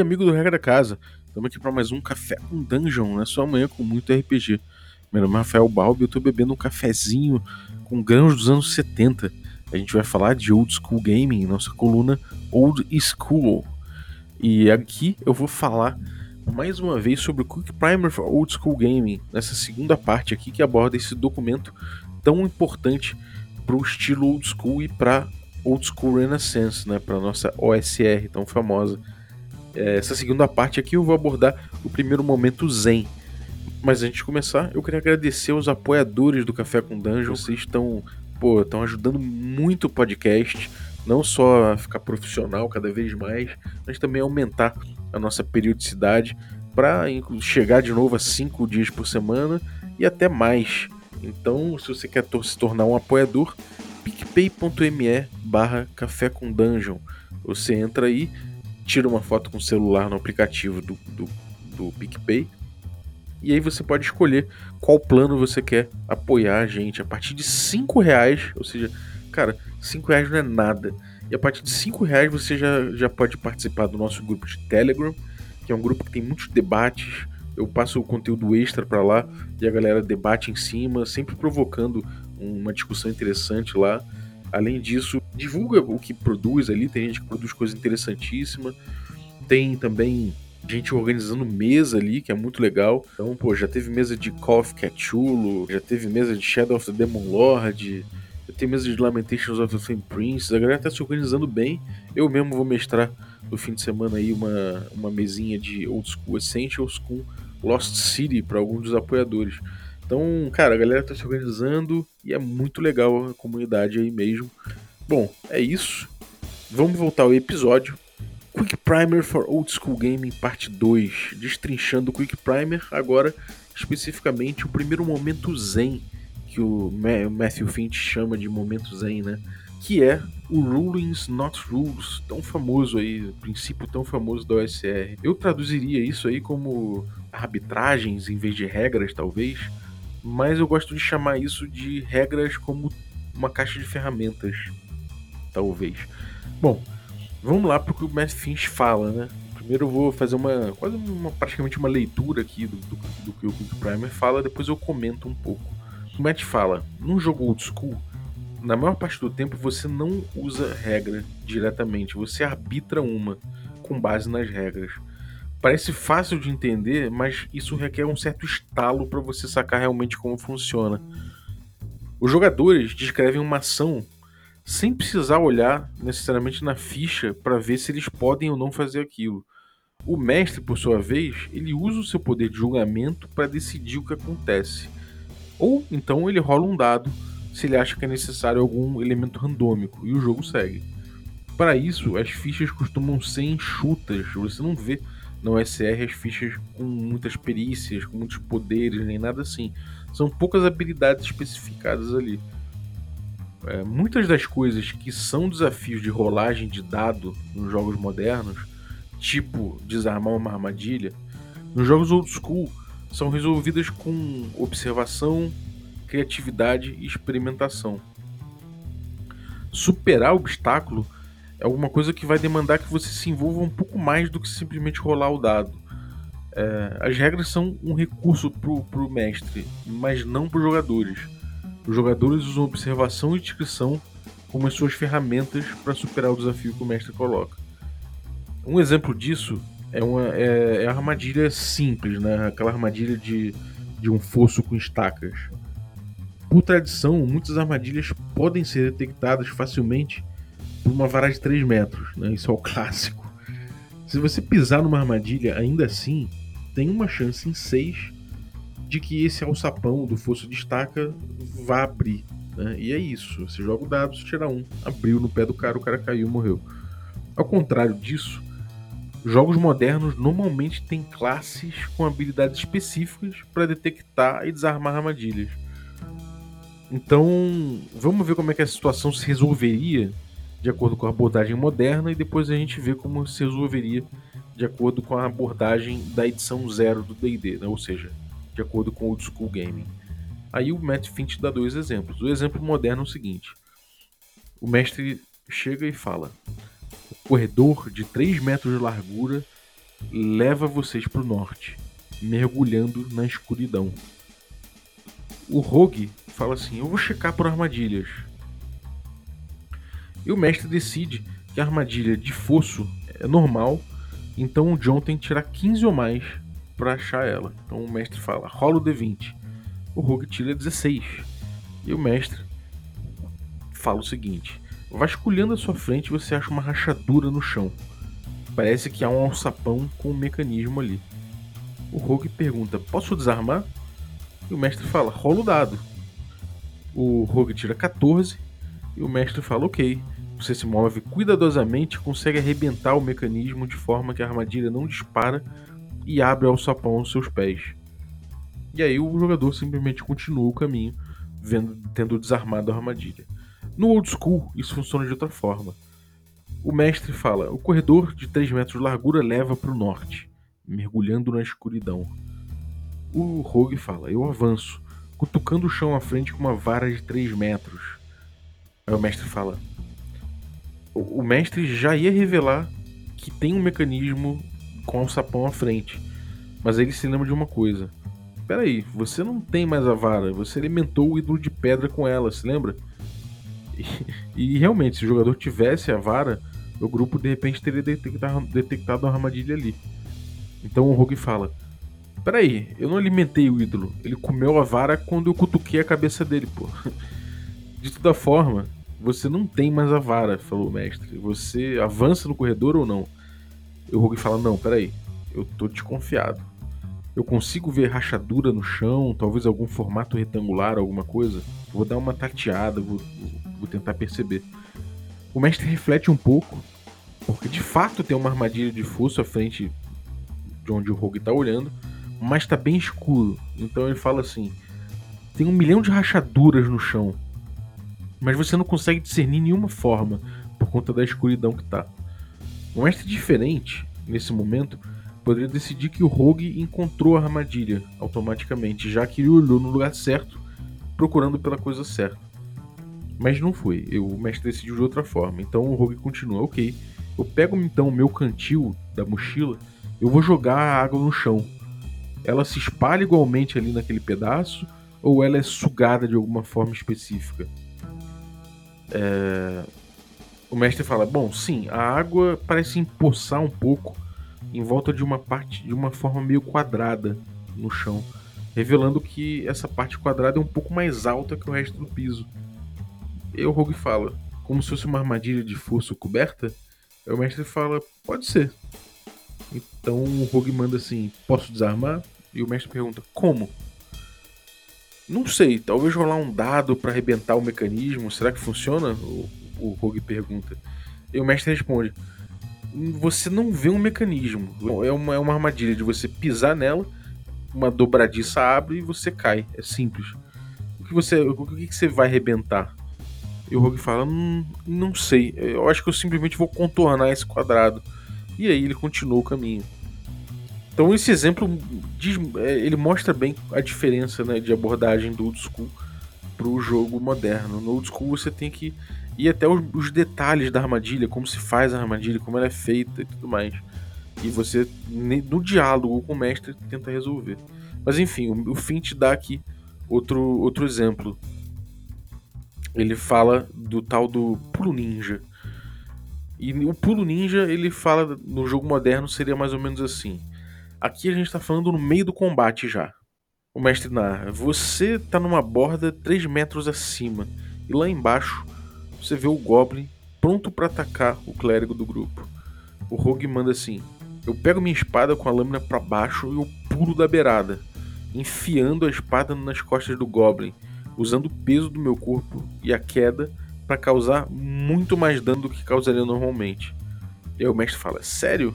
dia, amigo do Regra da Casa. Estamos aqui para mais um Café com Dungeon, na sua manhã com muito RPG. Meu nome é Rafael Balbi e eu estou bebendo um cafezinho com grãos dos anos 70. A gente vai falar de Old School Gaming, nossa coluna Old School. E aqui eu vou falar mais uma vez sobre o Quick Primer for Old School Gaming, nessa segunda parte aqui que aborda esse documento tão importante para o estilo Old School e para Old School Renaissance, né, para nossa OSR tão famosa. É, essa segunda parte aqui eu vou abordar o primeiro momento Zen. Mas antes de começar, eu queria agradecer aos apoiadores do Café com Dungeon. Vocês estão, pô, estão ajudando muito o podcast, não só a ficar profissional cada vez mais, mas também aumentar a nossa periodicidade para chegar de novo a cinco dias por semana e até mais. Então, se você quer se tornar um apoiador, picpay.me barra café com dungeon. Você entra aí, tira uma foto com o celular no aplicativo do, do, do PicPay e aí você pode escolher qual plano você quer apoiar a gente. A partir de 5 reais, ou seja, cara, 5 reais não é nada. E a partir de 5 reais você já, já pode participar do nosso grupo de Telegram, que é um grupo que tem muitos debates. Eu passo o conteúdo extra para lá e a galera debate em cima, sempre provocando uma discussão interessante lá. Além disso, divulga o que produz ali, tem gente que produz coisa interessantíssima. Tem também gente organizando mesa ali, que é muito legal. Então, pô, já teve mesa de Call of já teve mesa de Shadow of the Demon Lord, já tem mesa de Lamentations of the Flame Prince. A galera tá se organizando bem. Eu mesmo vou mestrar no fim de semana aí uma, uma mesinha de Old School Essentials com Lost City para alguns dos apoiadores. Então, cara, a galera tá se organizando e é muito legal a comunidade aí mesmo. Bom, é isso. Vamos voltar ao episódio. Quick Primer for Old School Gaming Parte 2. Destrinchando o Quick Primer, agora especificamente o primeiro momento zen, que o Matthew Finch chama de momento zen, né? Que é o Rulings Not Rules, tão famoso aí, princípio tão famoso da OSR. Eu traduziria isso aí como arbitragens em vez de regras, talvez mas eu gosto de chamar isso de regras como uma caixa de ferramentas, talvez. Bom, vamos lá para o que o Matt Finch fala, né? Primeiro eu vou fazer uma quase uma, praticamente uma leitura aqui do, do, do que o Quick Primer fala, depois eu comento um pouco. O Matt fala, num jogo old school, na maior parte do tempo você não usa regra diretamente, você arbitra uma com base nas regras. Parece fácil de entender, mas isso requer um certo estalo para você sacar realmente como funciona. Os jogadores descrevem uma ação sem precisar olhar necessariamente na ficha para ver se eles podem ou não fazer aquilo. O mestre, por sua vez, ele usa o seu poder de julgamento para decidir o que acontece. Ou então ele rola um dado se ele acha que é necessário algum elemento randômico e o jogo segue. Para isso, as fichas costumam ser enxutas, você não vê no SR as fichas com muitas perícias, com muitos poderes, nem nada assim. São poucas habilidades especificadas ali. É, muitas das coisas que são desafios de rolagem de dado nos jogos modernos, tipo desarmar uma armadilha, nos jogos old school são resolvidas com observação, criatividade e experimentação. Superar o obstáculo é alguma coisa que vai demandar que você se envolva um pouco mais do que simplesmente rolar o dado. É, as regras são um recurso pro, pro mestre, mas não para os jogadores. Os jogadores usam observação e descrição como as suas ferramentas para superar o desafio que o mestre coloca. Um exemplo disso é, uma, é, é a armadilha simples, né? aquela armadilha de, de um fosso com estacas. Por tradição, muitas armadilhas podem ser detectadas facilmente por uma vara de 3 metros, né? Isso é o clássico. Se você pisar numa armadilha, ainda assim, tem uma chance em 6 de que esse alçapão do fosso de estaca vá abrir. Né? E é isso. Você joga o dado, você tira um. Abriu no pé do cara, o cara caiu morreu. Ao contrário disso, jogos modernos normalmente têm classes com habilidades específicas para detectar e desarmar armadilhas. Então, vamos ver como é que a situação se resolveria de acordo com a abordagem moderna e depois a gente vê como se resolveria de acordo com a abordagem da edição zero do D&D, né? ou seja, de acordo com o Old School Gaming. Aí o Matt Finch dá dois exemplos. O exemplo moderno é o seguinte: o mestre chega e fala: o corredor de 3 metros de largura leva vocês para o norte, mergulhando na escuridão. O Rogue fala assim: Eu vou checar por armadilhas. E o mestre decide que a armadilha de fosso é normal, então o John tem que tirar 15 ou mais para achar ela. Então o mestre fala: rola o D20. O Rogue tira 16. E o mestre fala o seguinte: vasculhando a sua frente, você acha uma rachadura no chão. Parece que há um alçapão com um mecanismo ali. O Rogue pergunta: Posso desarmar? E o mestre fala: Rola o dado. O Rogue tira 14 e o mestre fala: Ok. Você se move cuidadosamente e consegue arrebentar o mecanismo de forma que a armadilha não dispara e abre o alçapão aos seus pés. E aí o jogador simplesmente continua o caminho, vendo, tendo desarmado a armadilha. No old school, isso funciona de outra forma. O mestre fala: o corredor de 3 metros de largura leva para o norte, mergulhando na escuridão. O rogue fala: eu avanço, cutucando o chão à frente com uma vara de 3 metros. Aí o mestre fala: o mestre já ia revelar que tem um mecanismo com o sapão à frente, mas ele se lembra de uma coisa. Peraí, você não tem mais a vara, você alimentou o ídolo de pedra com ela, se lembra? E, e realmente, se o jogador tivesse a vara, o grupo de repente teria detectado, detectado armadilha ali. Então o Rogue fala: Peraí, eu não alimentei o ídolo, ele comeu a vara quando eu cutuquei a cabeça dele, pô. De toda forma, você não tem mais a vara, falou o mestre. Você avança no corredor ou não? E o Rogue fala: Não, peraí, eu tô desconfiado. Eu consigo ver rachadura no chão, talvez algum formato retangular, alguma coisa. Vou dar uma tateada, vou, vou tentar perceber. O mestre reflete um pouco, porque de fato tem uma armadilha de fosso à frente de onde o Rogue está olhando, mas está bem escuro. Então ele fala assim: tem um milhão de rachaduras no chão, mas você não consegue discernir nenhuma forma por conta da escuridão que tá. O mestre diferente, nesse momento, poderia decidir que o Rogue encontrou a armadilha automaticamente, já que ele olhou no lugar certo, procurando pela coisa certa. Mas não foi, o mestre decidiu de outra forma. Então o Rogue continua, ok. Eu pego então o meu cantil da mochila, eu vou jogar a água no chão. Ela se espalha igualmente ali naquele pedaço, ou ela é sugada de alguma forma específica? É... O mestre fala: Bom, sim, a água parece empoçar um pouco em volta de uma parte de uma forma meio quadrada no chão, revelando que essa parte quadrada é um pouco mais alta que o resto do piso. E o Rogue fala: Como se fosse uma armadilha de força coberta? Aí o mestre fala: Pode ser. Então o Rogue manda assim: Posso desarmar? E o mestre pergunta: Como? Não sei, talvez rolar um dado para arrebentar o mecanismo. Será que funciona? O, Rogue pergunta. E o mestre responde: Você não vê um mecanismo. É uma, é uma armadilha de você pisar nela, uma dobradiça abre e você cai. É simples. O que você, o que você vai arrebentar? E o Rogue fala: hum, Não sei. Eu acho que eu simplesmente vou contornar esse quadrado. E aí ele continua o caminho. Então esse exemplo diz, é, ele mostra bem a diferença né, de abordagem do old school para o jogo moderno. No old school você tem que ir até os, os, detalhes da armadilha, como se faz a armadilha, como ela é feita e tudo mais. E você, no diálogo com o mestre, tenta resolver. Mas enfim, o, o dá aqui outro, outro exemplo. Ele fala do tal do pulo ninja. E o pulo ninja, ele fala no jogo moderno seria mais ou menos assim. Aqui a gente está falando no meio do combate já. O mestre narra: Você está numa borda 3 metros acima, e lá embaixo você vê o Goblin pronto para atacar o clérigo do grupo. O Rogue manda assim: Eu pego minha espada com a lâmina para baixo e eu pulo da beirada, enfiando a espada nas costas do Goblin, usando o peso do meu corpo e a queda para causar muito mais dano do que causaria normalmente. E aí o mestre fala: Sério?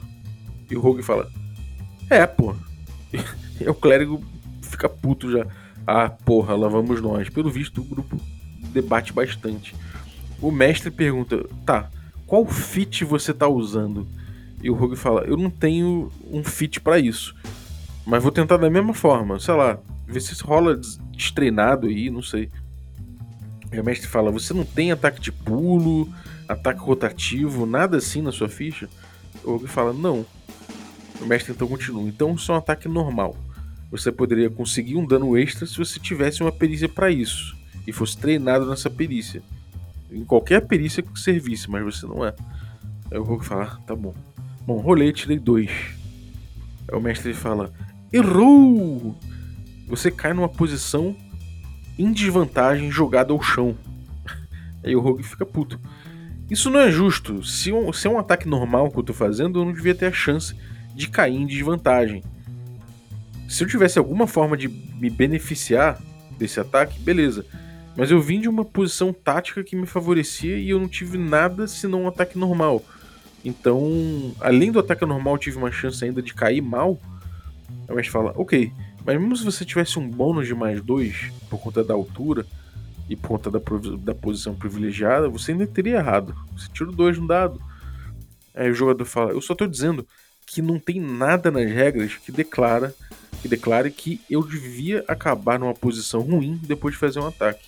E o Rogue fala: é, pô. O clérigo fica puto já. Ah, porra, lá vamos nós. Pelo visto, o grupo debate bastante. O mestre pergunta: tá, qual fit você tá usando? E o Rogue fala: eu não tenho um fit para isso. Mas vou tentar da mesma forma, sei lá, ver se rola destreinado aí, não sei. E o mestre fala: você não tem ataque de pulo, ataque rotativo, nada assim na sua ficha? O Rogue fala: não. O mestre então continua. Então isso é um ataque normal. Você poderia conseguir um dano extra se você tivesse uma perícia para isso e fosse treinado nessa perícia. Em qualquer perícia que servisse, mas você não é. Aí o Rogue fala, ah, tá bom. Bom, rolei, tirei dois. Aí o mestre fala, errou! Você cai numa posição em desvantagem jogado ao chão. Aí o Rogue fica puto. Isso não é justo. Se, um, se é um ataque normal que eu tô fazendo, eu não devia ter a chance de cair em desvantagem. Se eu tivesse alguma forma de me beneficiar desse ataque, beleza. Mas eu vim de uma posição tática que me favorecia e eu não tive nada senão um ataque normal. Então, além do ataque normal, tive uma chance ainda de cair mal. A mestre fala, ok, mas mesmo se você tivesse um bônus de mais dois por conta da altura e por conta da, da posição privilegiada, você ainda teria errado. Você tirou dois no dado. Aí o jogador fala, eu só estou dizendo que não tem nada nas regras que declara que declare que eu devia acabar numa posição ruim depois de fazer um ataque.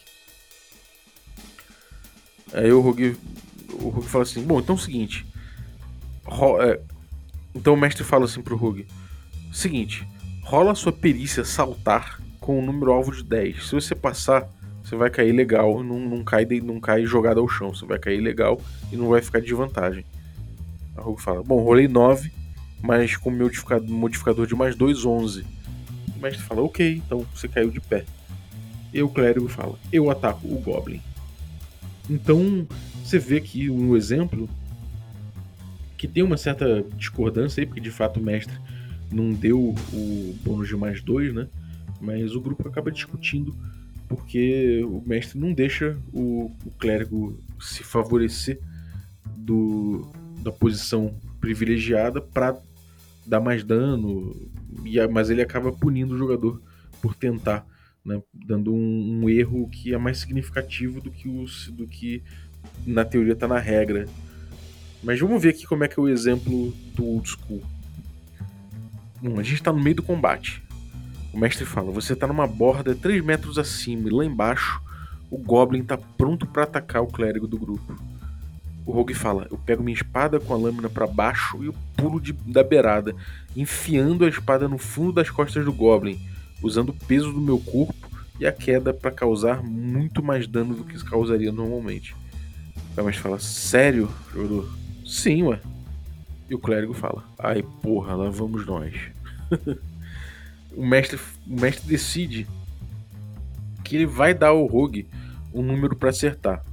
Aí o Rogue, o Rogue fala assim: Bom, então é o seguinte. Ro, é, então o mestre fala assim pro Rogue: Seguinte, rola sua perícia saltar com o número alvo de 10. Se você passar, você vai cair legal, não, não, cai, não cai jogado ao chão. Você vai cair legal e não vai ficar de vantagem. A Rogue fala: Bom, rolei 9, mas com modificador, modificador de mais 2, 11. O mestre fala: Ok, então você caiu de pé. E o clérigo fala: Eu ataco o Goblin. Então, você vê aqui um exemplo que tem uma certa discordância aí, porque de fato o mestre não deu o bônus de mais dois, né? Mas o grupo acaba discutindo porque o mestre não deixa o, o clérigo se favorecer do, da posição privilegiada para dar mais dano, mas ele acaba punindo o jogador por tentar né, dando um, um, erro que é mais significativo do que, os, do que na teoria está na regra. Mas vamos ver aqui como é que é o exemplo do old school. Bom, a gente está no meio do combate. O mestre fala: você está numa borda 3 metros acima e lá embaixo o Goblin está pronto para atacar o clérigo do grupo. O Rogue fala: Eu pego minha espada com a lâmina para baixo e eu pulo de, da beirada, enfiando a espada no fundo das costas do Goblin usando o peso do meu corpo e a queda para causar muito mais dano do que causaria normalmente. Mestre fala: Sério, jogador? Sim, ué. E o clérigo fala: Ai, porra, lá vamos nós. o, mestre, o mestre decide que ele vai dar ao Rogue um número para acertar.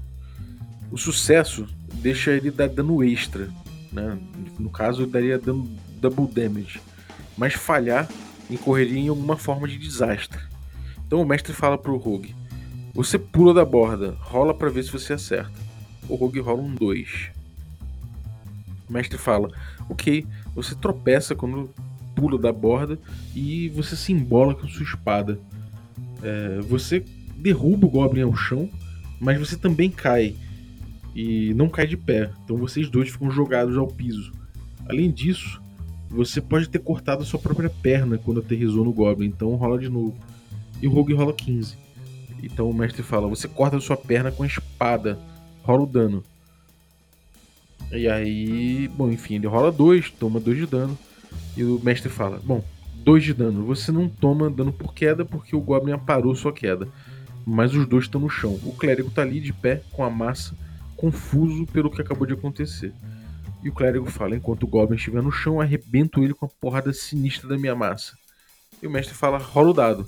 O sucesso deixa ele dar dano extra. Né? No caso, daria dano double damage. Mas falhar incorreria em alguma forma de desastre. Então o mestre fala pro Rogue: Você pula da borda, rola para ver se você acerta. O Rogue rola um 2. O mestre fala: Ok, você tropeça quando pula da borda e você se embola com sua espada. É, você derruba o Goblin ao chão, mas você também cai. E não cai de pé. Então vocês dois ficam jogados ao piso. Além disso, você pode ter cortado a sua própria perna quando aterrizou no Goblin, então rola de novo. E o Rogue rola 15. Então o mestre fala: você corta a sua perna com a espada, rola o dano. E aí, bom, enfim, ele rola 2, toma 2 de dano. E o mestre fala: Bom, 2 de dano. Você não toma dano por queda porque o Goblin aparou sua queda. Mas os dois estão no chão. O clérigo está ali de pé, com a massa, confuso pelo que acabou de acontecer. E o clérigo fala: enquanto o Goblin estiver no chão, arrebento ele com a porrada sinistra da minha massa. E o mestre fala: rola o dado.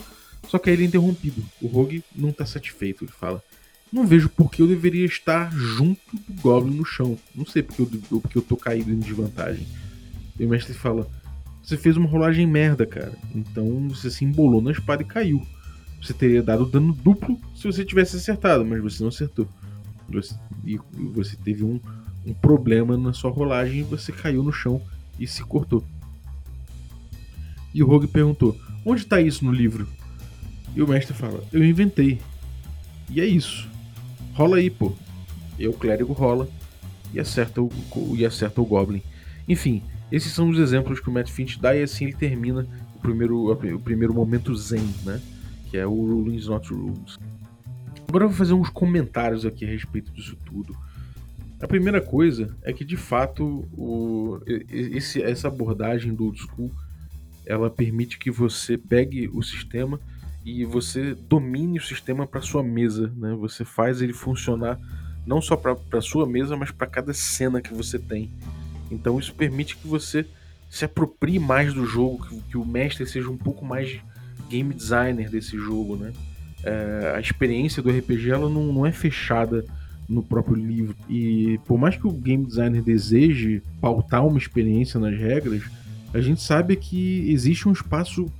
Só que aí ele é interrompido. O Rogue não está satisfeito. Ele fala: Não vejo por que eu deveria estar junto do Goblin no chão. Não sei porque eu, porque eu tô caído em desvantagem. E o mestre fala: Você fez uma rolagem merda, cara. Então você se embolou na espada e caiu. Você teria dado dano duplo se você tivesse acertado, mas você não acertou. E você teve um, um problema na sua rolagem e você caiu no chão e se cortou. E o Rogue perguntou: Onde está isso no livro? E o mestre fala: Eu inventei. E é isso. Rola aí, pô. E o clérigo rola e acerta o, e acerta o Goblin. Enfim, esses são os exemplos que o Matt Finch dá e assim ele termina o primeiro, o primeiro momento zen, né? Que é o Rulings Not Rules. Agora eu vou fazer uns comentários aqui a respeito disso tudo. A primeira coisa é que, de fato, o, esse, essa abordagem do old school ela permite que você pegue o sistema e você domine o sistema para sua mesa, né? Você faz ele funcionar não só para sua mesa, mas para cada cena que você tem. Então isso permite que você se aproprie mais do jogo, que, que o mestre seja um pouco mais game designer desse jogo, né? É, a experiência do RPG ela não, não é fechada no próprio livro. E por mais que o game designer deseje pautar uma experiência nas regras, a gente sabe que existe um espaço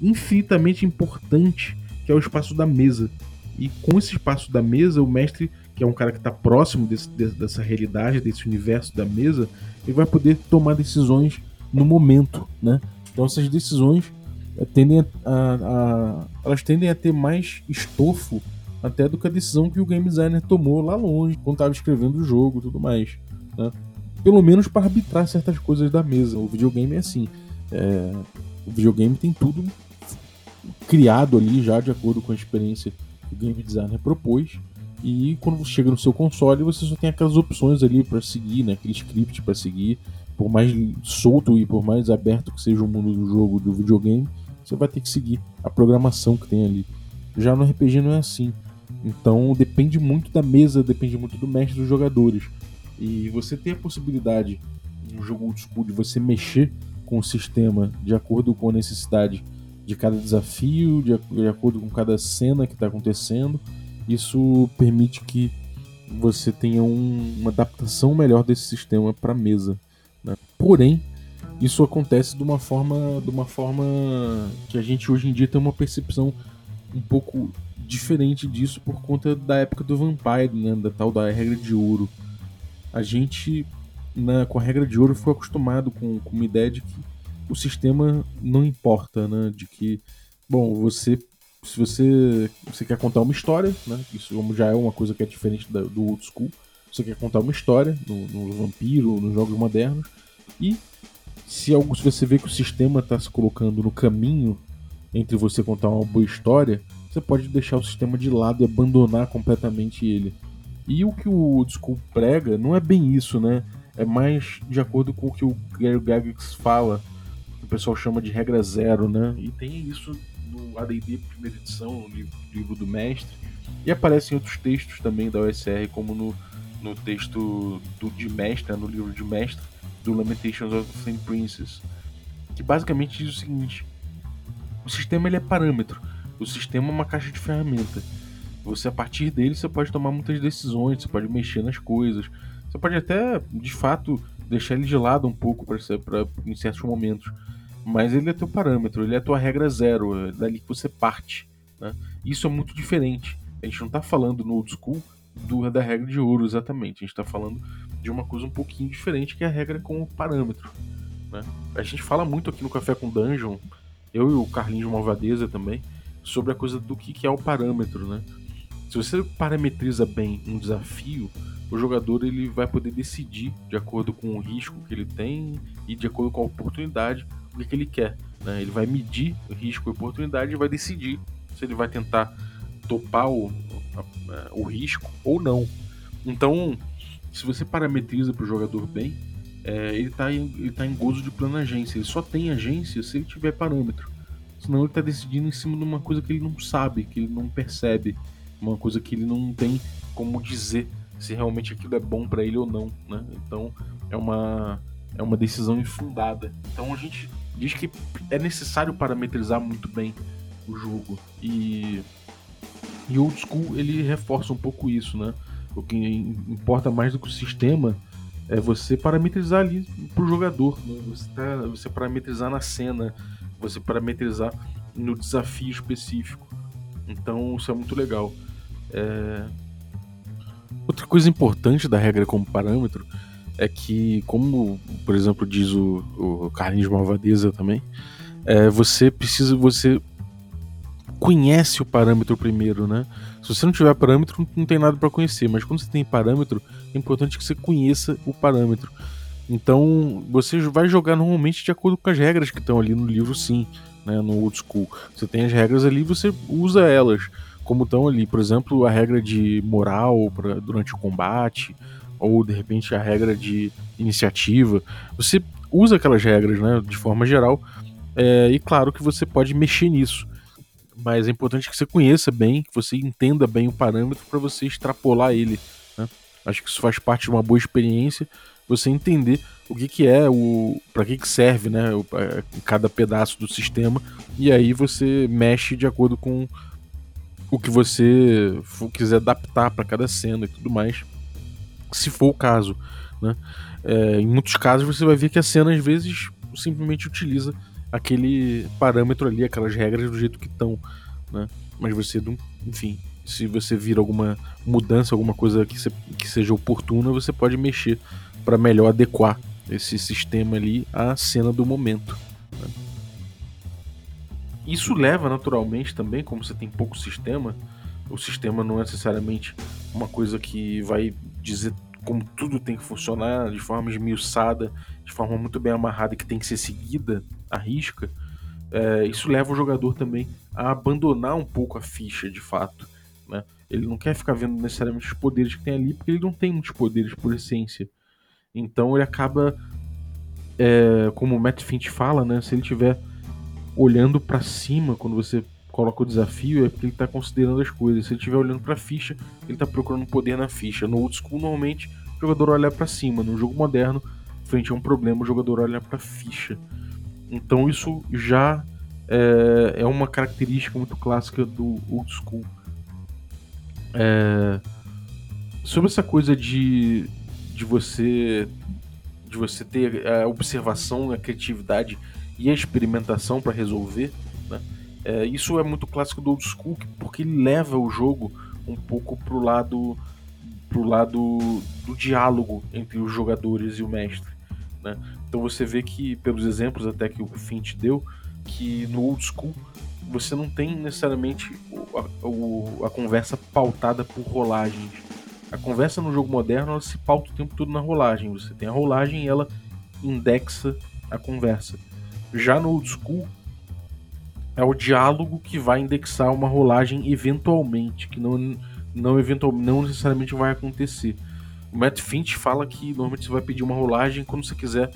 infinitamente importante, que é o espaço da mesa. E com esse espaço da mesa, o mestre, que é um cara que está próximo desse, dessa realidade, desse universo da mesa, ele vai poder tomar decisões no momento, né? Então essas decisões tendem a, a, a, elas tendem a ter mais estofo até do que a decisão que o game designer tomou lá longe, quando estava escrevendo o jogo e tudo mais. Né? Pelo menos para arbitrar certas coisas da mesa. O videogame é assim. É... O videogame tem tudo criado ali já de acordo com a experiência que o game designer propôs. E quando você chega no seu console, você só tem aquelas opções ali para seguir, né? aquele script para seguir. Por mais solto e por mais aberto que seja o mundo do jogo do videogame, você vai ter que seguir a programação que tem ali. Já no RPG não é assim. Então depende muito da mesa, depende muito do mestre dos jogadores. E você tem a possibilidade, no jogo old school, de você mexer com o sistema de acordo com a necessidade de cada desafio, de, de acordo com cada cena que está acontecendo. Isso permite que você tenha um, uma adaptação melhor desse sistema para mesa. Né? Porém, isso acontece de uma forma, de uma forma que a gente hoje em dia tem uma percepção um pouco diferente disso por conta da época do Vampire, né, da tal da regra de ouro. A gente, na, com a regra de ouro, foi acostumado com, com uma ideia de que o sistema não importa, né, de que, bom, você se você, você quer contar uma história, né, isso já é uma coisa que é diferente da, do old school, você quer contar uma história no, no vampiro, nos jogos modernos, e se, algo, se você vê que o sistema está se colocando no caminho entre você contar uma boa história, você pode deixar o sistema de lado e abandonar completamente ele. E o que o School prega não é bem isso, né? É mais de acordo com o que o Gary Gygax fala, que o pessoal chama de regra zero, né? E tem isso no AD&D primeira edição, no livro, livro, do mestre, e aparece em outros textos também da OSR, como no, no texto do, de mestre, né? no livro de mestre, do Lamentations of the Flame Princess, que basicamente diz o seguinte, o sistema ele é parâmetro, o sistema é uma caixa de ferramenta. Você, a partir dele, você pode tomar muitas decisões, você pode mexer nas coisas, você pode até, de fato, deixar ele de lado um pouco para em certos momentos. Mas ele é teu parâmetro, ele é tua regra zero, é dali que você parte. Né? Isso é muito diferente. A gente não está falando no old school do, da regra de ouro exatamente. A gente está falando de uma coisa um pouquinho diferente que é a regra com o parâmetro. Né? A gente fala muito aqui no Café com Dungeon, eu e o Carlinhos Malvadeza também, sobre a coisa do que, é o parâmetro, né? Se você parametriza bem um desafio, o jogador ele vai poder decidir de acordo com o risco que ele tem e de acordo com a oportunidade o que, ele quer. Né? Ele vai medir o risco e oportunidade e vai decidir se ele vai tentar topar o, o risco ou não. Então, se você parametriza para o jogador bem, é, ele está em, ele tá em gozo de plena agência. Ele só tem agência se ele tiver parâmetro. Senão ele está decidindo em cima de uma coisa que ele não sabe, que ele não percebe, uma coisa que ele não tem como dizer se realmente aquilo é bom para ele ou não, né? Então é uma é uma decisão infundada. Então a gente diz que é necessário parametrizar muito bem o jogo e e Old School ele reforça um pouco isso, né? O que importa mais do que o sistema é você parametrizar ali pro jogador, né? você, tá, você parametrizar na cena, você parametrizar no desafio específico. Então isso é muito legal. É... Outra coisa importante da regra como parâmetro é que, como por exemplo diz o, o Carlinhos Malvadeza também, é, você precisa, você conhece o parâmetro primeiro, né? Se você não tiver parâmetro, não tem nada para conhecer, mas quando você tem parâmetro, é importante que você conheça o parâmetro. Então, você vai jogar normalmente de acordo com as regras que estão ali no livro, sim, né, no old school. Você tem as regras ali, você usa elas como estão ali. Por exemplo, a regra de moral pra, durante o combate, ou de repente a regra de iniciativa. Você usa aquelas regras, né, de forma geral, é, e claro que você pode mexer nisso. Mas é importante que você conheça bem, que você entenda bem o parâmetro para você extrapolar ele. Né? Acho que isso faz parte de uma boa experiência, você entender o que, que é, o para que, que serve né, o, é, cada pedaço do sistema, e aí você mexe de acordo com o que você quiser adaptar para cada cena e tudo mais, se for o caso. Né? É, em muitos casos você vai ver que a cena às vezes simplesmente utiliza aquele parâmetro ali, aquelas regras do jeito que estão, né? Mas você enfim, se você vir alguma mudança, alguma coisa que, se, que seja oportuna, você pode mexer para melhor adequar esse sistema ali à cena do momento. Né? Isso leva naturalmente também, como você tem pouco sistema, o sistema não é necessariamente uma coisa que vai dizer como tudo tem que funcionar de forma esmiuçada, de forma muito bem amarrada que tem que ser seguida à risca, é, isso leva o jogador também a abandonar um pouco a ficha de fato. Né? Ele não quer ficar vendo necessariamente os poderes que tem ali, porque ele não tem muitos poderes por essência. Então ele acaba, é, como o Matt Finch fala, né, se ele estiver olhando para cima quando você coloca o desafio é porque ele está considerando as coisas. Se ele estiver olhando para a ficha, ele está procurando poder na ficha. No old school, normalmente, o jogador olha para cima. No jogo moderno, frente a um problema, o jogador olha para a ficha. Então isso já é, é, uma característica muito clássica do old school. É, sobre essa coisa de, de você de você ter a observação, a criatividade e a experimentação para resolver, né? É, isso é muito clássico do old school, porque ele leva o jogo um pouco pro lado pro lado do diálogo entre os jogadores e o mestre. Né? Então você vê que, pelos exemplos até que o Finch deu, que no old school você não tem necessariamente a, a, a conversa pautada por rolagens. A conversa no jogo moderno ela se pauta o tempo todo na rolagem. Você tem a rolagem e ela indexa a conversa. Já no old school, é o diálogo que vai indexar uma rolagem eventualmente, que não, não, eventual, não necessariamente vai acontecer. O Matt Finch fala que normalmente você vai pedir uma rolagem quando você quiser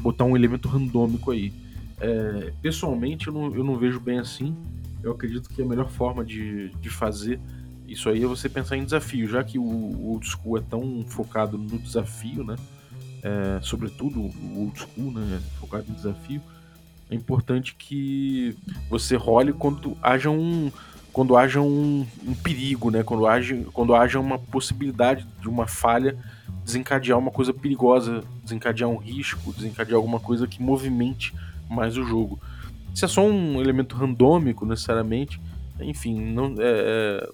botar um elemento randômico aí. É, pessoalmente, eu não, eu não vejo bem assim. Eu acredito que a melhor forma de, de fazer isso aí é você pensar em desafio, já que o, o old school é tão focado no desafio, né? É, sobretudo o old school, né? Focado em desafio é importante que você role quando haja um quando haja um, um, perigo, né? Quando haja, quando haja uma possibilidade de uma falha desencadear uma coisa perigosa, desencadear um risco, desencadear alguma coisa que movimente mais o jogo. Se é só um elemento randômico, necessariamente, enfim, não é, é,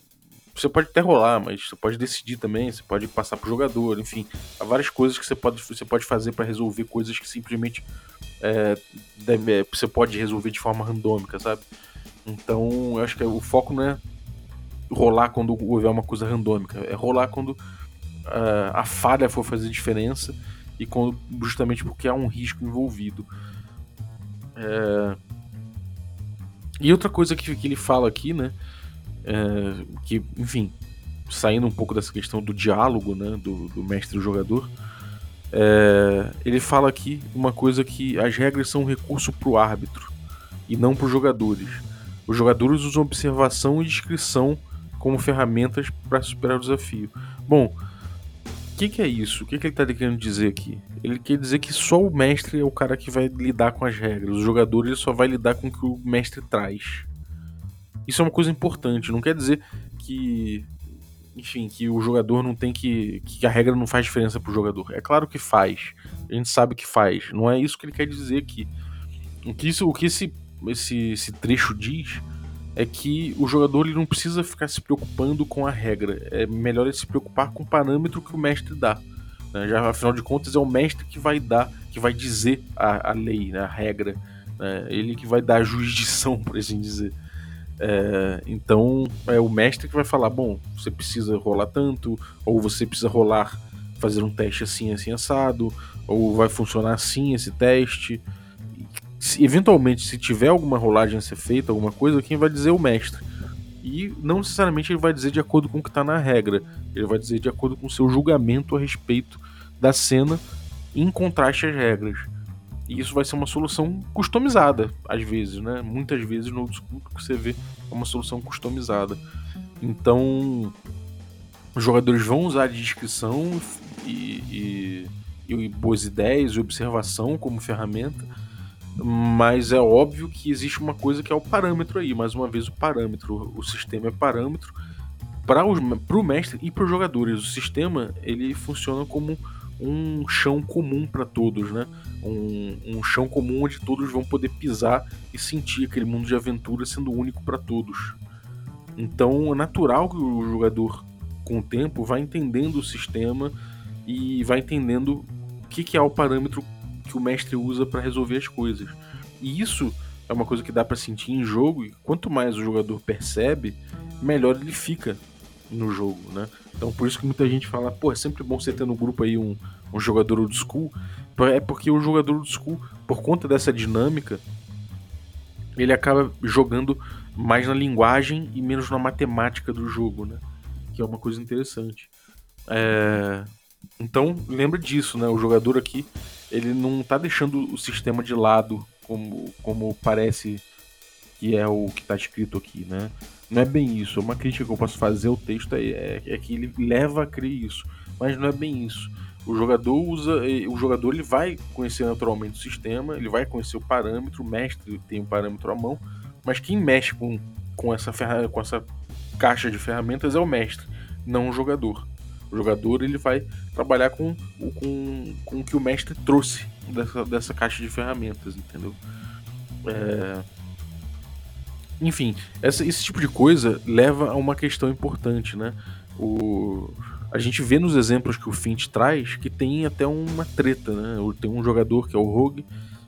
você pode até rolar, mas você pode decidir também, você pode passar pro jogador, enfim, há várias coisas que você pode, você pode fazer para resolver coisas que simplesmente é, deve, você pode resolver de forma randômica, sabe? Então, eu acho que o foco não é rolar quando houver uma coisa randômica, é rolar quando uh, a falha for fazer diferença e quando, justamente porque há um risco envolvido. É... E outra coisa que, que ele fala aqui, né? É, que, enfim, saindo um pouco dessa questão do diálogo, né? Do, do mestre e do jogador é, ele fala aqui uma coisa que as regras são um recurso para o árbitro e não para os jogadores. Os jogadores usam observação e descrição como ferramentas para superar o desafio. Bom, o que, que, é isso? O que, que ele está querendo dizer aqui? Ele quer dizer que só o mestre é o cara que vai lidar com as regras. Os jogadores só vai lidar com o que o mestre traz. Isso é uma coisa importante. Não quer dizer que enfim, que o jogador não tem que. que a regra não faz diferença pro jogador. É claro que faz. A gente sabe que faz. Não é isso que ele quer dizer aqui. O que, isso, o que esse, esse, esse trecho diz é que o jogador ele não precisa ficar se preocupando com a regra. É melhor ele se preocupar com o parâmetro que o mestre dá. Né? Já, afinal de contas, é o mestre que vai dar, que vai dizer a, a lei, né? a regra. Né? Ele que vai dar a jurisdição, por assim dizer. É, então é o mestre que vai falar: bom, você precisa rolar tanto, ou você precisa rolar, fazer um teste assim, assim, assado, ou vai funcionar assim esse teste. Se, eventualmente, se tiver alguma rolagem a ser feita, alguma coisa, quem vai dizer é o mestre. E não necessariamente ele vai dizer de acordo com o que está na regra, ele vai dizer de acordo com o seu julgamento a respeito da cena em contraste às regras. E isso vai ser uma solução customizada, às vezes, né? Muitas vezes no discurso que você vê é uma solução customizada. Então, os jogadores vão usar a descrição e, e, e boas ideias e observação como ferramenta, mas é óbvio que existe uma coisa que é o parâmetro aí. Mais uma vez, o parâmetro. O sistema é parâmetro para o mestre e para os jogadores. O sistema ele funciona como um chão comum para todos, né? Um, um, chão comum onde todos vão poder pisar e sentir aquele mundo de aventura sendo único para todos. Então é natural que o jogador, com o tempo, vá entendendo o sistema e vai entendendo o que, que é o parâmetro que o mestre usa para resolver as coisas. E isso é uma coisa que dá para sentir em jogo, e quanto mais o jogador percebe, melhor ele fica no jogo, né? Então por isso que muita gente fala, pô, é sempre bom você ter no grupo aí um, um jogador old school. É porque o jogador old school, por conta dessa dinâmica, ele acaba jogando mais na linguagem e menos na matemática do jogo, né? Que é uma coisa interessante. É... Então, lembra disso, né? O jogador aqui, ele não tá deixando o sistema de lado, como, como parece que é o que tá escrito aqui, né? Não é bem isso. Uma crítica que eu posso fazer ao texto é, é, é que ele leva a crer isso. Mas não é bem isso. O jogador usa. O jogador ele vai conhecer naturalmente o sistema, ele vai conhecer o parâmetro, o mestre tem um parâmetro à mão, mas quem mexe com, com, essa, ferra, com essa caixa de ferramentas é o mestre, não o jogador. O jogador ele vai trabalhar com, com, com o que o mestre trouxe dessa, dessa caixa de ferramentas, entendeu? É, enfim, essa, esse tipo de coisa leva a uma questão importante, né? O, a gente vê nos exemplos que o Fint traz que tem até uma treta, né? Tem um jogador que é o Rogue,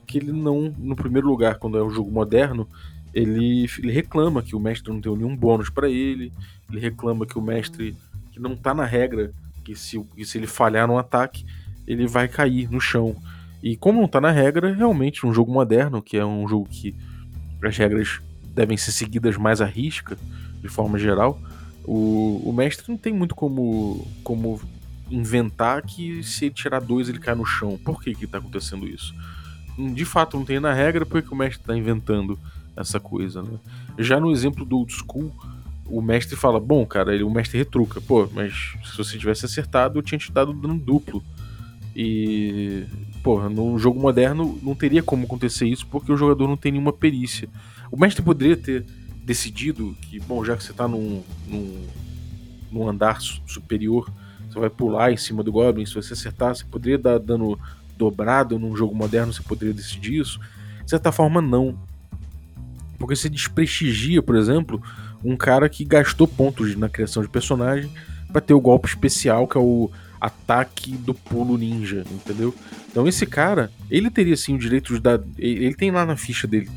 que ele não, no primeiro lugar, quando é um jogo moderno, ele, ele reclama que o mestre não deu nenhum bônus para ele, ele reclama que o mestre, que não tá na regra, que se, que se ele falhar no ataque, ele vai cair no chão. E como não tá na regra, realmente um jogo moderno, que é um jogo que as regras devem ser seguidas mais à risca, de forma geral, o, o mestre não tem muito como, como inventar que se tirar dois ele cai no chão. Por que que tá acontecendo isso? De fato, não tem na regra, porque o mestre está inventando essa coisa, né? Já no exemplo do old school, o mestre fala: Bom, cara, ele, o mestre retruca, pô, mas se você tivesse acertado, eu tinha te dado dano duplo. E, porra, no jogo moderno não teria como acontecer isso porque o jogador não tem nenhuma perícia. O mestre poderia ter decidido que, bom, já que você tá num, num, num andar superior, você vai pular em cima do Goblin, se você acertar, você poderia dar dano dobrado num jogo moderno, você poderia decidir isso. De certa forma, não. Porque você desprestigia, por exemplo, um cara que gastou pontos na criação de personagem para ter o golpe especial, que é o ataque do pulo ninja, entendeu? Então esse cara, ele teria sim o direito de dar. Ele tem lá na ficha dele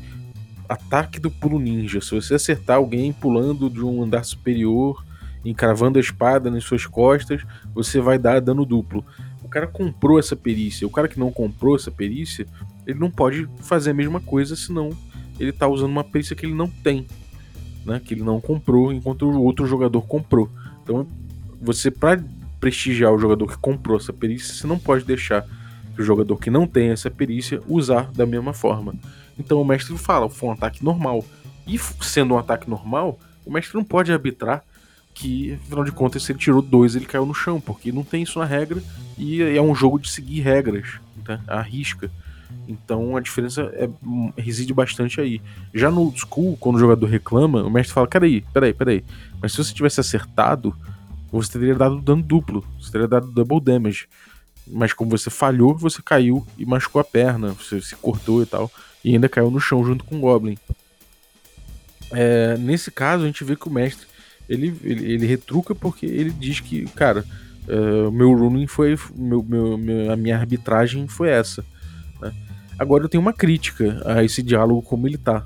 ataque do pulo ninja. Se você acertar alguém pulando de um andar superior, encravando a espada nas suas costas, você vai dar dano duplo. O cara comprou essa perícia. O cara que não comprou essa perícia, ele não pode fazer a mesma coisa, senão ele tá usando uma perícia que ele não tem, né? Que ele não comprou, enquanto o outro jogador comprou. Então, você para prestigiar o jogador que comprou essa perícia, você não pode deixar o jogador que não tem essa perícia usar da mesma forma. Então o mestre fala, foi um ataque normal. E sendo um ataque normal, o mestre não pode arbitrar que, afinal de contas, se ele tirou dois, ele caiu no chão, porque não tem isso na regra e é um jogo de seguir regras, tá? a risca. Então a diferença é, reside bastante aí. Já no old school, quando o jogador reclama, o mestre fala: peraí, peraí, peraí. Mas se você tivesse acertado, você teria dado dano duplo, você teria dado double damage. Mas como você falhou, você caiu e machucou a perna, você se cortou e tal e ainda caiu no chão junto com o Goblin. É, nesse caso, a gente vê que o mestre ele, ele, ele retruca porque ele diz que, cara, uh, meu ruling foi. Meu, meu, meu, a minha arbitragem foi essa. Né? Agora eu tenho uma crítica a esse diálogo como ele tá.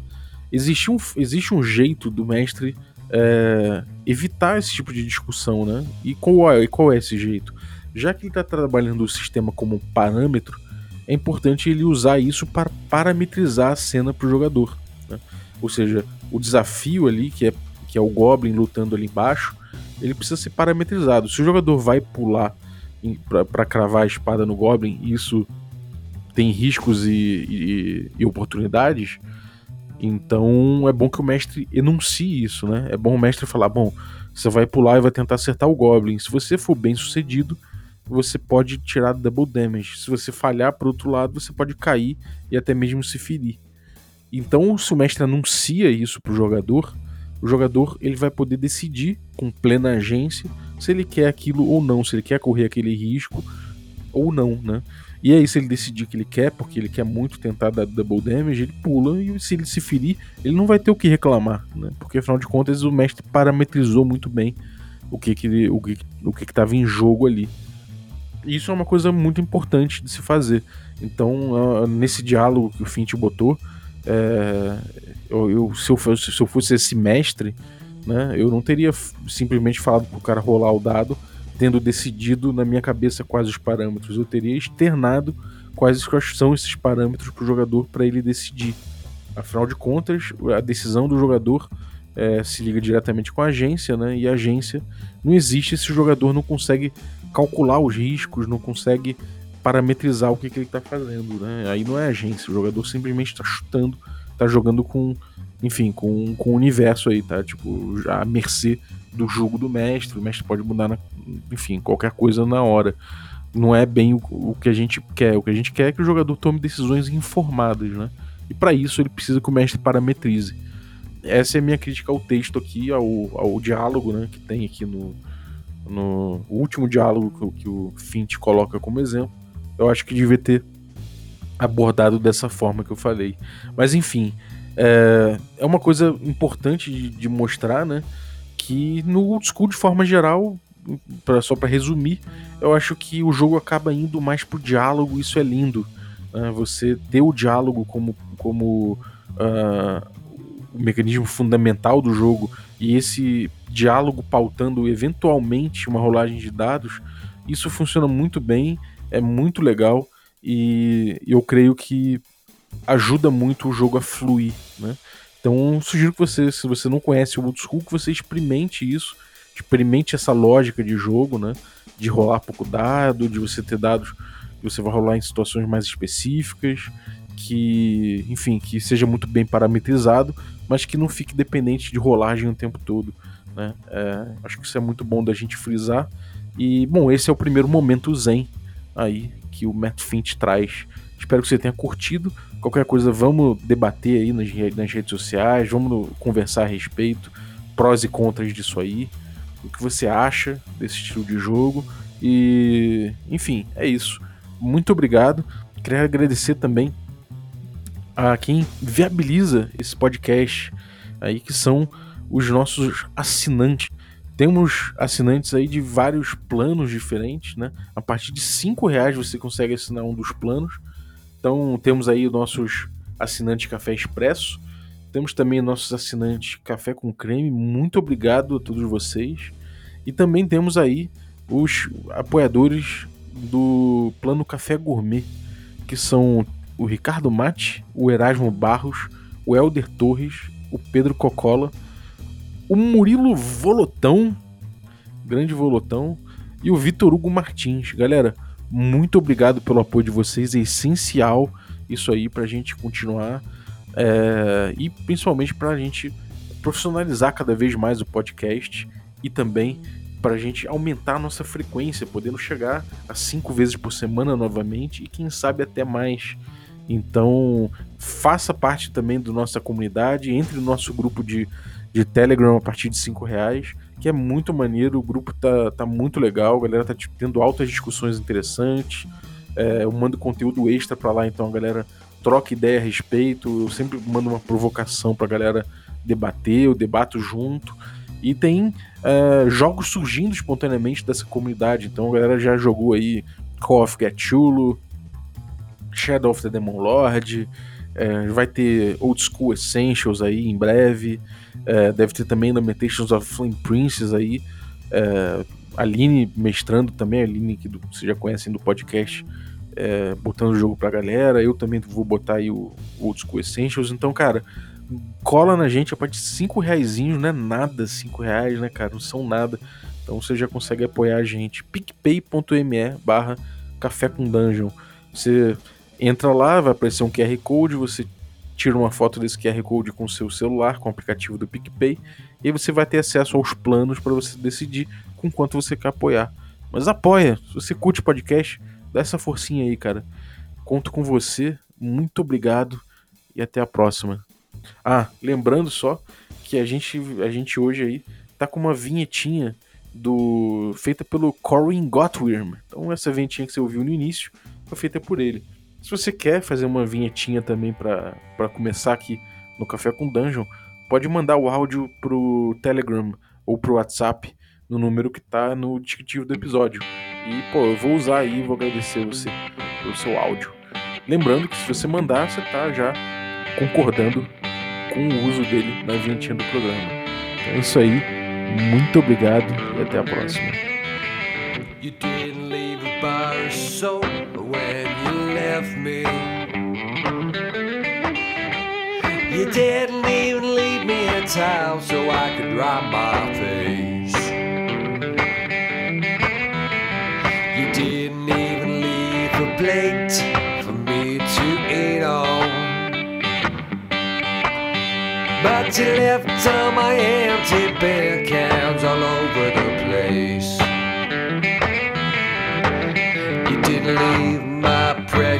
Existe um, existe um jeito do mestre é, evitar esse tipo de discussão, né? E qual é, qual é esse jeito? Já que ele está trabalhando o sistema como parâmetro, é importante ele usar isso para parametrizar a cena para o jogador. Né? Ou seja, o desafio ali, que é, que é o Goblin lutando ali embaixo, ele precisa ser parametrizado. Se o jogador vai pular para cravar a espada no Goblin, isso tem riscos e, e, e, oportunidades, então é bom que o mestre enuncie isso, né? É bom o mestre falar: bom, você vai pular e vai tentar acertar o Goblin. Se você for bem sucedido, você pode tirar double damage. Se você falhar por outro lado, você pode cair e até mesmo se ferir. Então, se o mestre anuncia isso pro jogador, o jogador ele vai poder decidir com plena agência se ele quer aquilo ou não, se ele quer correr aquele risco ou não, né? E aí, se ele decidir que ele quer, porque ele quer muito tentar dar double damage, ele pula e se ele se ferir, ele não vai ter o que reclamar, né? Porque afinal de contas o mestre parametrizou muito bem o que que o que o que estava em jogo ali. Isso é uma coisa muito importante de se fazer. Então, uh, nesse diálogo que o Fint botou, é, eu, eu, se, eu fosse, se eu fosse esse mestre, né, eu não teria simplesmente falado pro cara rolar o dado, tendo decidido na minha cabeça quais os parâmetros. Eu teria externado quais são esses parâmetros para o jogador para ele decidir. Afinal de contas, a decisão do jogador é, se liga diretamente com a agência, né? E a agência não existe se o jogador não consegue calcular os riscos, não consegue parametrizar o que, que ele está fazendo, né? Aí não é agência, o jogador simplesmente está chutando, está jogando com, enfim, com, com o universo aí, tá? Tipo, à mercê do jogo do mestre, o mestre pode mudar, na, enfim, qualquer coisa na hora. Não é bem o, o que a gente quer, o que a gente quer é que o jogador tome decisões informadas, né? E para isso ele precisa que o mestre parametrize. Essa é a minha crítica ao texto aqui, ao, ao diálogo, né, que tem aqui no, no último diálogo que, que o Fint coloca como exemplo, eu acho que devia ter abordado dessa forma que eu falei. Mas enfim, é, é uma coisa importante de, de, mostrar, né? Que no old school, de forma geral, pra, só para resumir, eu acho que o jogo acaba indo mais pro diálogo, isso é lindo. Né? Você ter o diálogo como, como uh, o mecanismo fundamental do jogo e esse diálogo pautando eventualmente uma rolagem de dados, isso funciona muito bem, é muito legal e eu creio que ajuda muito o jogo a fluir, né? Então sugiro que você, se você não conhece o Old School, que você experimente isso, experimente essa lógica de jogo, né? De rolar pouco dado, de você ter dados que você vai rolar em situações mais específicas, que, enfim, que seja muito bem parametrizado, mas que não fique dependente de rolagem o tempo todo. Né? É, acho que isso é muito bom da gente frisar. E, bom, esse é o primeiro momento zen aí que o Matt Finch traz. Espero que você tenha curtido. Qualquer coisa, vamos debater aí nas, nas redes sociais, vamos conversar a respeito, prós e contras disso aí, o que você acha desse estilo de jogo. E, enfim, é isso. Muito obrigado. Queria agradecer também a quem viabiliza esse podcast aí, que são os nossos assinantes. Temos assinantes aí de vários planos diferentes, né? A partir de cinco reais você consegue assinar um dos planos. Então temos aí os nossos assinantes Café Expresso. Temos também nossos assinantes Café com Creme. Muito obrigado a todos vocês. E também temos aí os apoiadores do plano Café Gourmet, que são o Ricardo Mate, o Erasmo Barros, o Elder Torres, o Pedro Cocola, o Murilo Volotão, grande Volotão, e o Vitor Hugo Martins. Galera, muito obrigado pelo apoio de vocês, é essencial isso aí para a gente continuar é, e principalmente para a gente profissionalizar cada vez mais o podcast e também para a gente aumentar a nossa frequência, podendo chegar a cinco vezes por semana novamente e quem sabe até mais. Então, faça parte também da nossa comunidade, entre no nosso grupo de, de Telegram a partir de 5 reais, que é muito maneiro, o grupo tá, tá muito legal, a galera tá tipo, tendo altas discussões interessantes, é, eu mando conteúdo extra para lá, então a galera troca ideia a respeito, eu sempre mando uma provocação pra galera debater, eu debato junto, e tem é, jogos surgindo espontaneamente dessa comunidade, então a galera já jogou aí Call of Cthulhu, Shadow of the Demon Lord, é, vai ter Old School Essentials aí em breve, é, deve ter também Lamentations of Flame Princess aí, é, Aline mestrando também, a Aline que vocês já conhecem do podcast, é, botando o jogo pra galera, eu também vou botar aí o Old School Essentials, então cara, cola na gente a partir de 5 reais, não é nada 5 reais, né, cara? Não são nada. Então você já consegue apoiar a gente. picpay.me barra café com dungeon. Você entra lá, vai aparecer um QR Code, você tira uma foto desse QR Code com o seu celular, com o aplicativo do PicPay, e você vai ter acesso aos planos para você decidir com quanto você quer apoiar. Mas apoia, se você curte podcast, dá essa forcinha aí, cara. Conto com você, muito obrigado e até a próxima. Ah, lembrando só que a gente, a gente hoje aí tá com uma vinhetinha do feita pelo Corin Gottwirm. Então essa vinhetinha que você ouviu no início foi feita por ele. Se você quer fazer uma vinhetinha também para começar aqui no Café com Dungeon, pode mandar o áudio pro Telegram ou pro WhatsApp no número que tá no descritivo do episódio. E, pô, eu vou usar aí e vou agradecer você pelo seu áudio. Lembrando que se você mandar, você tá já concordando com o uso dele na vinhetinha do programa. Então é isso aí. Muito obrigado e até a próxima. Left me. You didn't even leave me a towel so I could dry my face. You didn't even leave a plate for me to eat on. But you left all my empty beer cans all over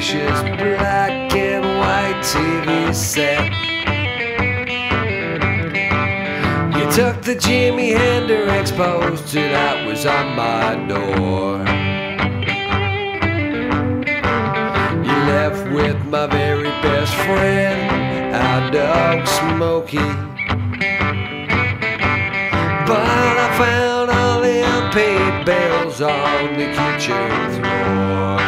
precious black and white TV set. You took the Jimi Hendrix poster that was on my door. You left with my very best friend our dog Smokey. But I found all the unpaid bills on the kitchen floor.